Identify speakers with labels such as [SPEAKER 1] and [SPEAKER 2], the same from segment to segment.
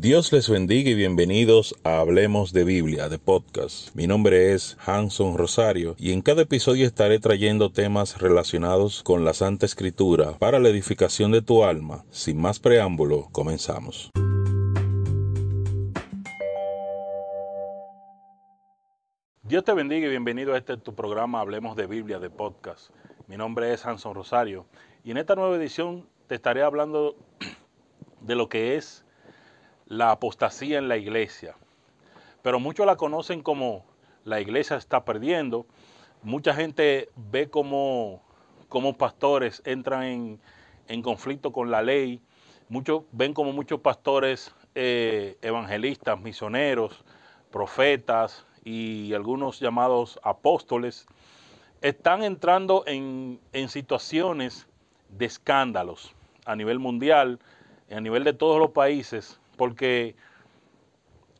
[SPEAKER 1] Dios les bendiga y bienvenidos a Hablemos de Biblia, de podcast. Mi nombre es Hanson Rosario y en cada episodio estaré trayendo temas relacionados con la Santa Escritura para la edificación de tu alma. Sin más preámbulo, comenzamos. Dios te bendiga y bienvenido a este tu programa Hablemos de Biblia, de podcast. Mi nombre es Hanson Rosario y en esta nueva edición te estaré hablando de lo que es la apostasía en la iglesia. Pero muchos la conocen como la iglesia está perdiendo. Mucha gente ve como, como pastores entran en, en, conflicto con la ley. Muchos ven como muchos pastores eh, evangelistas, misioneros, profetas y algunos llamados apóstoles están entrando en, en situaciones de escándalos a nivel mundial, a nivel de todos los países, porque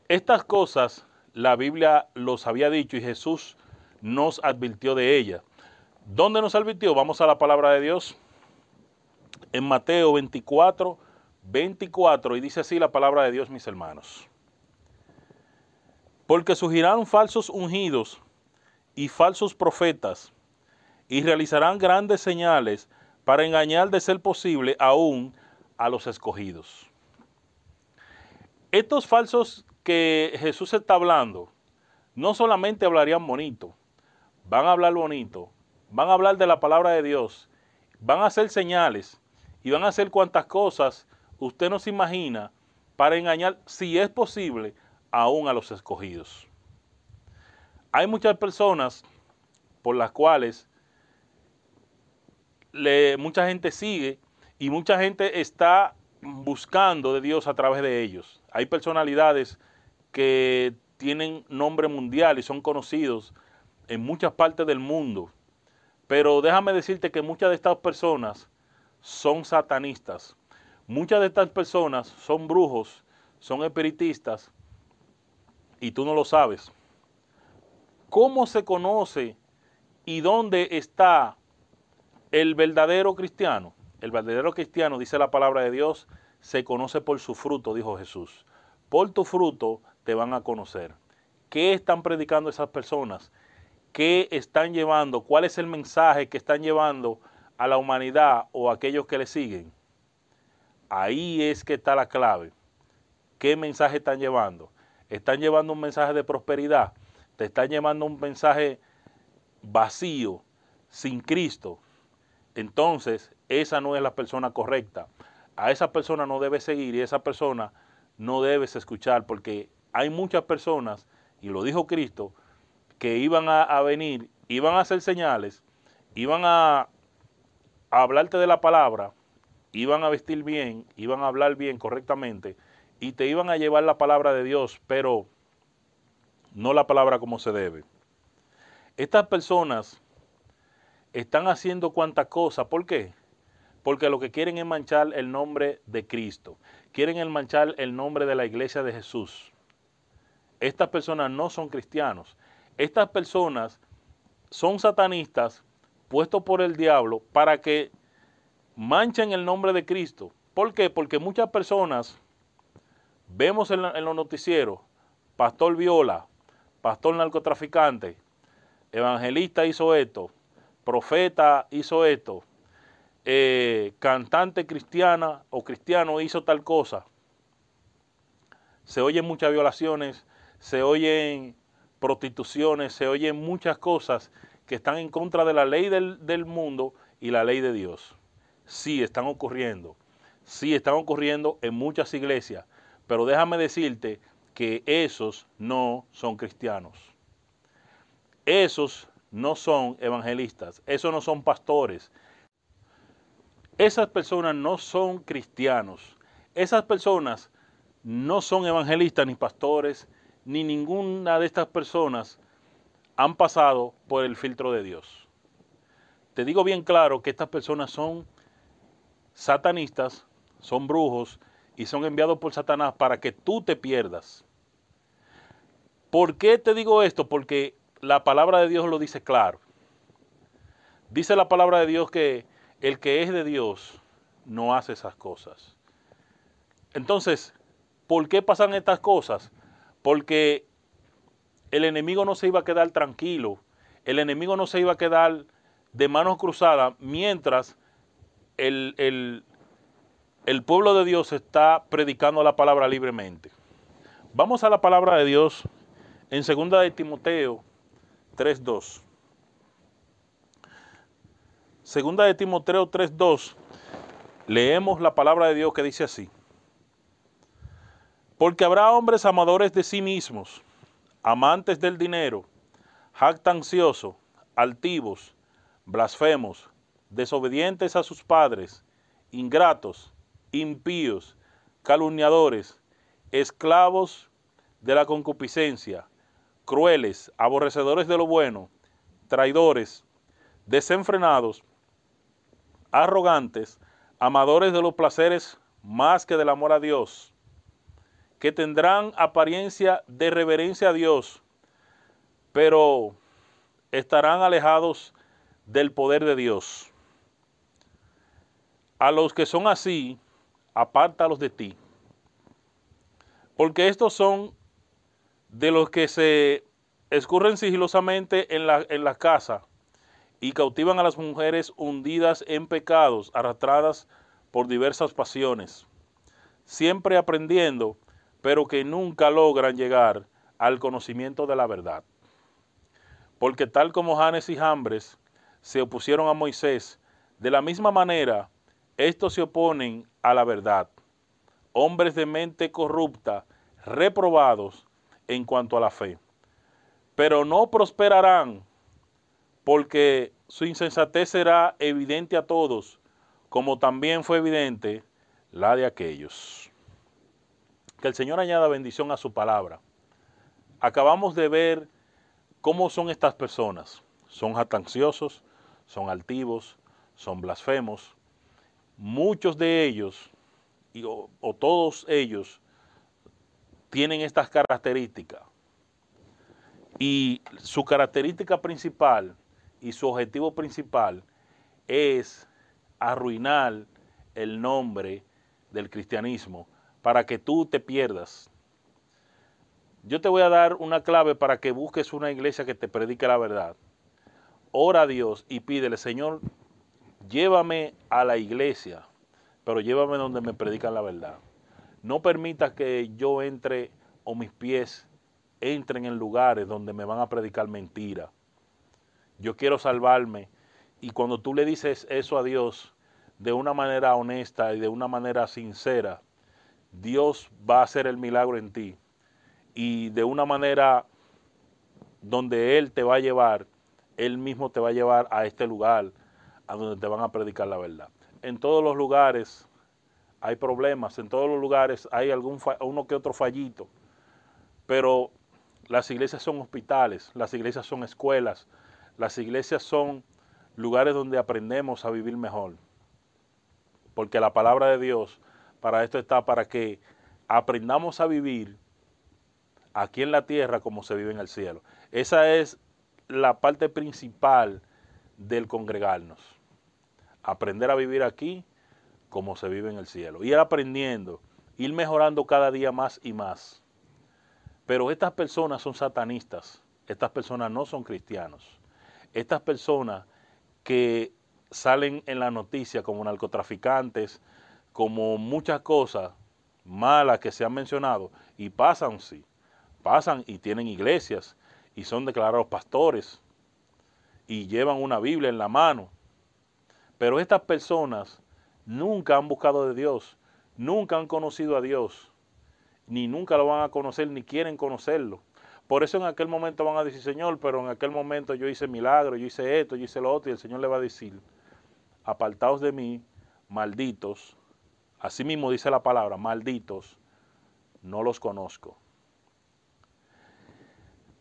[SPEAKER 1] estas cosas la Biblia los había dicho y Jesús nos advirtió de ellas. ¿Dónde nos advirtió? Vamos a la palabra de Dios. En Mateo 24, 24, y dice así la palabra de Dios, mis hermanos. Porque surgirán falsos ungidos y falsos profetas, y realizarán grandes señales para engañar de ser posible aún a los escogidos. Estos falsos que Jesús está hablando, no solamente hablarían bonito, van a hablar bonito, van a hablar de la palabra de Dios, van a hacer señales y van a hacer cuantas cosas usted no se imagina para engañar, si es posible, aún a los escogidos. Hay muchas personas por las cuales le, mucha gente sigue y mucha gente está buscando de Dios a través de ellos. Hay personalidades que tienen nombre mundial y son conocidos en muchas partes del mundo. Pero déjame decirte que muchas de estas personas son satanistas. Muchas de estas personas son brujos, son espiritistas y tú no lo sabes. ¿Cómo se conoce y dónde está el verdadero cristiano? El verdadero cristiano, dice la palabra de Dios, se conoce por su fruto, dijo Jesús. Por tu fruto te van a conocer. ¿Qué están predicando esas personas? ¿Qué están llevando? ¿Cuál es el mensaje que están llevando a la humanidad o a aquellos que le siguen? Ahí es que está la clave. ¿Qué mensaje están llevando? ¿Están llevando un mensaje de prosperidad? ¿Te están llevando un mensaje vacío, sin Cristo? Entonces esa no es la persona correcta. A esa persona no debes seguir y esa persona no debes escuchar porque hay muchas personas, y lo dijo Cristo, que iban a, venir, iban a hacer señales, iban a, a hablarte de la palabra, iban a vestir bien, iban a hablar bien correctamente y te iban a llevar la palabra de Dios, pero no la palabra como se debe. Estas personas están haciendo cuantas cosas, ¿por qué? Porque lo que quieren es manchar el nombre de Cristo, quieren manchar el nombre de la iglesia de Jesús. Estas personas no son cristianos, estas personas son satanistas puestos por el diablo para que manchen el nombre de Cristo. ¿Por qué? Porque muchas personas vemos en, en los noticieros, pastor viola, pastor narcotraficante, evangelista hizo esto, profeta hizo esto, eh, cantante cristiana o cristiano hizo tal cosa. Se oyen muchas violaciones, se oyen prostituciones, se oyen muchas cosas que están en contra de la ley del, del mundo y la ley de Dios. Sí, están ocurriendo. Sí, están ocurriendo en muchas iglesias. Pero déjame decirte que esos no son cristianos. Esos no son evangelistas. Esos no son pastores. Esas personas no son cristianos. Esas personas no son evangelistas ni pastores, ni ninguna de estas personas han pasado por el filtro de Dios. Te digo bien claro que estas personas son satanistas, son brujos y son enviados por Satanás para que tú te pierdas. ¿Por qué te digo esto? Porque la palabra de Dios lo dice claro. Dice la palabra de Dios que el que es de Dios no hace esas cosas. Entonces, ¿Por qué pasan estas cosas? Porque el enemigo no se iba a quedar tranquilo, el enemigo no se iba a quedar de manos cruzadas mientras el, el, el pueblo de Dios está predicando la palabra libremente. Vamos a la palabra de Dios en 2 de Timoteo 3.2. Segunda de Timoteo 3.2, leemos la palabra de Dios que dice así. Porque habrá hombres amadores de sí mismos, amantes del dinero, jactanciosos, altivos, blasfemos, desobedientes a sus padres, ingratos, impíos, calumniadores, esclavos de la concupiscencia, crueles, aborrecedores de lo bueno, traidores, desenfrenados, arrogantes, amadores de los placeres más que del amor a Dios, que tendrán apariencia de reverencia a Dios, pero estarán alejados del poder de Dios. A los que son así, apártalos de ti. Porque estos son de los que se escurren sigilosamente en la, en la casa y cautivan a las mujeres hundidas en pecados, arrastradas por diversas pasiones, siempre aprendiendo, pero que nunca logran llegar al conocimiento de la verdad. Porque tal como Janes y Jambres se opusieron a Moisés, de la misma manera, estos se oponen a la verdad. Hombres de mente corrupta, reprobados en cuanto a la fe. Pero no prosperarán porque su insensatez será evidente a todos, como también fue evidente la de aquellos. Que el Señor añada bendición a su palabra. Acabamos de ver cómo son estas personas. Son jatanciosos, son altivos, son blasfemos. Muchos de ellos, o, o todos ellos, tienen estas características. Y su característica principal y su objetivo principal es arruinar el nombre del cristianismo para que tú te pierdas. Yo te voy a dar una clave para que busques una iglesia que te predique la verdad. Ora a Dios y pídele, Señor, llévame a la iglesia, pero llévame donde me predican la verdad. No permitas que yo entre o mis pies entren en lugares donde me van a predicar mentira. Yo quiero salvarme. Y cuando tú le dices eso a Dios de una manera honesta y de una manera sincera, Dios va a hacer el milagro en ti. Y de una manera donde Él te va a llevar, Él mismo te va a llevar a este lugar, a donde te van a predicar la verdad. En todos los lugares hay problemas, en todos los lugares hay algún uno que otro fallito, pero las iglesias son hospitales, las iglesias son escuelas, las iglesias son lugares donde aprendemos a vivir mejor, porque la palabra de Dios para esto está para que aprendamos a vivir aquí en la tierra como se vive en el cielo. Esa es la parte principal del congregarnos. Aprender a vivir aquí como se vive en el cielo. Ir aprendiendo, ir mejorando cada día más y más. Pero estas personas son satanistas, estas personas no son cristianos. Estas personas que salen en la noticia como narcotraficantes, como muchas cosas malas que se han mencionado, y pasan, sí, pasan y tienen iglesias y son declarados pastores y llevan una Biblia en la mano. Pero estas personas nunca han buscado de Dios, nunca han conocido a Dios, ni nunca lo van a conocer, ni quieren conocerlo. Por eso en aquel momento van a decir, Señor, pero en aquel momento yo hice milagro, yo hice esto, yo hice lo otro, y el Señor le va a decir, apartaos de mí, malditos, así mismo dice la palabra, malditos, no los conozco.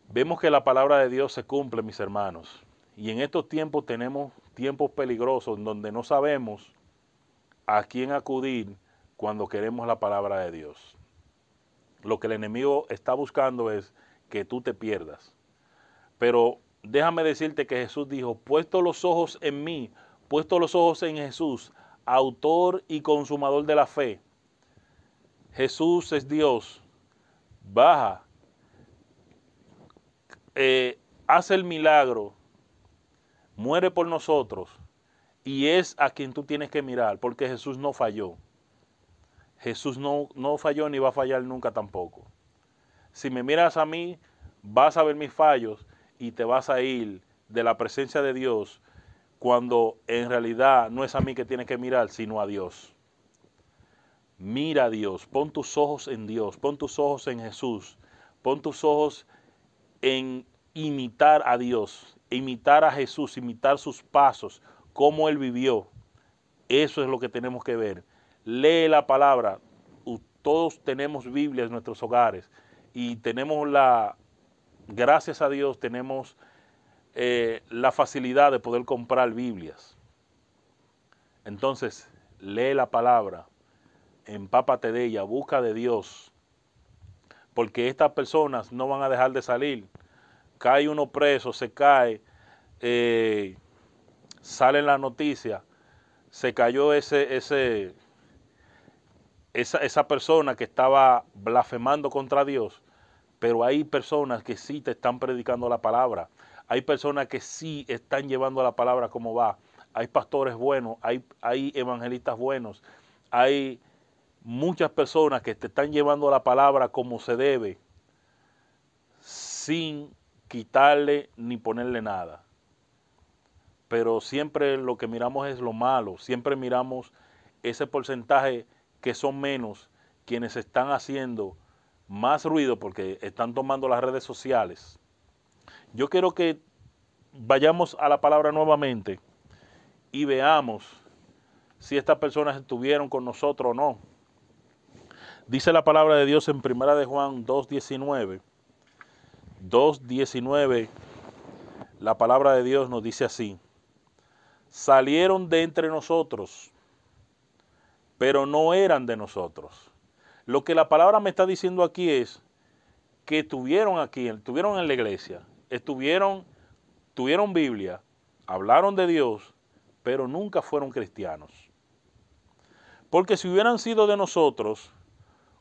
[SPEAKER 1] Vemos que la palabra de Dios se cumple, mis hermanos, y en estos tiempos tenemos tiempos peligrosos en donde no sabemos a quién acudir cuando queremos la palabra de Dios. Lo que el enemigo está buscando es que tú te pierdas. Pero déjame decirte que Jesús dijo, puesto los ojos en mí, puesto los ojos en Jesús, autor y consumador de la fe. Jesús es Dios, baja, eh, hace el milagro, muere por nosotros y es a quien tú tienes que mirar, porque Jesús no falló. Jesús no, no falló ni va a fallar nunca tampoco. Si me miras a mí, vas a ver mis fallos y te vas a ir de la presencia de Dios cuando en realidad no es a mí que tienes que mirar, sino a Dios. Mira a Dios, pon tus ojos en Dios, pon tus ojos en Jesús, pon tus ojos en imitar a Dios, imitar a Jesús, imitar sus pasos, cómo Él vivió. Eso es lo que tenemos que ver. Lee la palabra. Todos tenemos Biblias en nuestros hogares y tenemos la, gracias a Dios, tenemos eh, la facilidad de poder comprar Biblias. Entonces, lee la palabra, empápate de ella, busca de Dios, porque estas personas no van a dejar de salir. Cae uno preso, se cae, eh, sale en la noticia, se cayó ese, ese, esa, esa persona que estaba blasfemando contra Dios, pero hay personas que sí te están predicando la palabra. Hay personas que sí están llevando la palabra como va. Hay pastores buenos, hay, hay evangelistas buenos, hay muchas personas que te están llevando la palabra como se debe, sin quitarle ni ponerle nada. Pero siempre lo que miramos es lo malo, siempre miramos ese porcentaje que son menos quienes están haciendo más ruido porque están tomando las redes sociales. Yo quiero que vayamos a la palabra nuevamente y veamos si estas personas estuvieron con nosotros o no. Dice la palabra de Dios en Primera de Juan 2.19. 2.19, la palabra de Dios nos dice así. Salieron de entre nosotros, pero no eran de nosotros. Lo que la palabra me está diciendo aquí es que estuvieron aquí, estuvieron en la iglesia, estuvieron, tuvieron Biblia, hablaron de Dios, pero nunca fueron cristianos. Porque si hubieran sido de nosotros,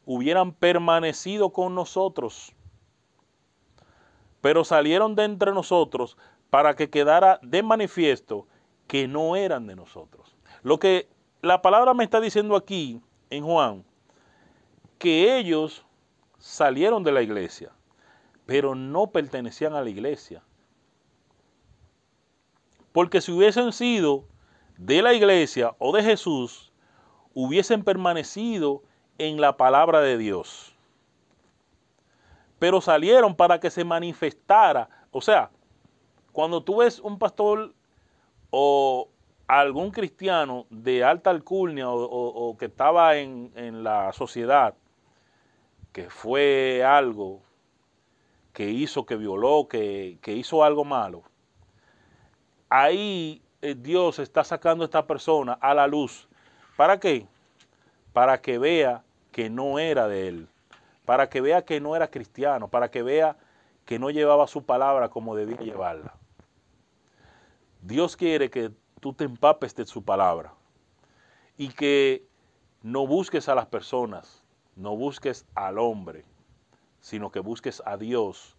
[SPEAKER 1] hubieran permanecido con nosotros. Pero salieron de entre nosotros para que quedara de manifiesto que no eran de nosotros. Lo que la palabra me está diciendo aquí en Juan, que ellos salieron de la iglesia, pero no pertenecían a la iglesia. Porque si hubiesen sido de la iglesia o de Jesús, hubiesen permanecido en la palabra de Dios. Pero salieron para que se manifestara. O sea, cuando tú ves un pastor o algún cristiano de alta alcurnia o, que estaba en, en, la sociedad, que fue algo que hizo, que violó, que, que hizo algo malo, ahí eh, Dios está sacando a esta persona a la luz. ¿Para qué? Para que vea que no era de él, para que vea que no era cristiano, para que vea que no llevaba su palabra como debía llevarla. Dios quiere que tú te empapes de su palabra y que no busques a las personas, no busques al hombre, sino que busques a Dios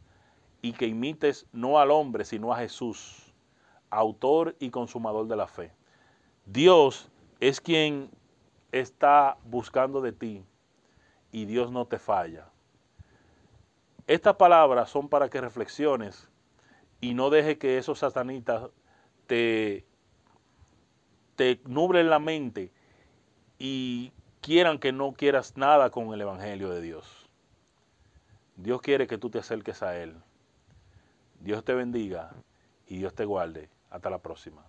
[SPEAKER 1] y que imites no al hombre, sino a Jesús, autor y consumador de la fe. Dios es quien está buscando de ti y Dios no te falla. Estas palabras son para que reflexiones y no deje que esos satanitas te, te nublen la mente y quieran que no quieras nada con el Evangelio de Dios. Dios quiere que tú te acerques a Él. Dios te bendiga y Dios te guarde. Hasta la próxima.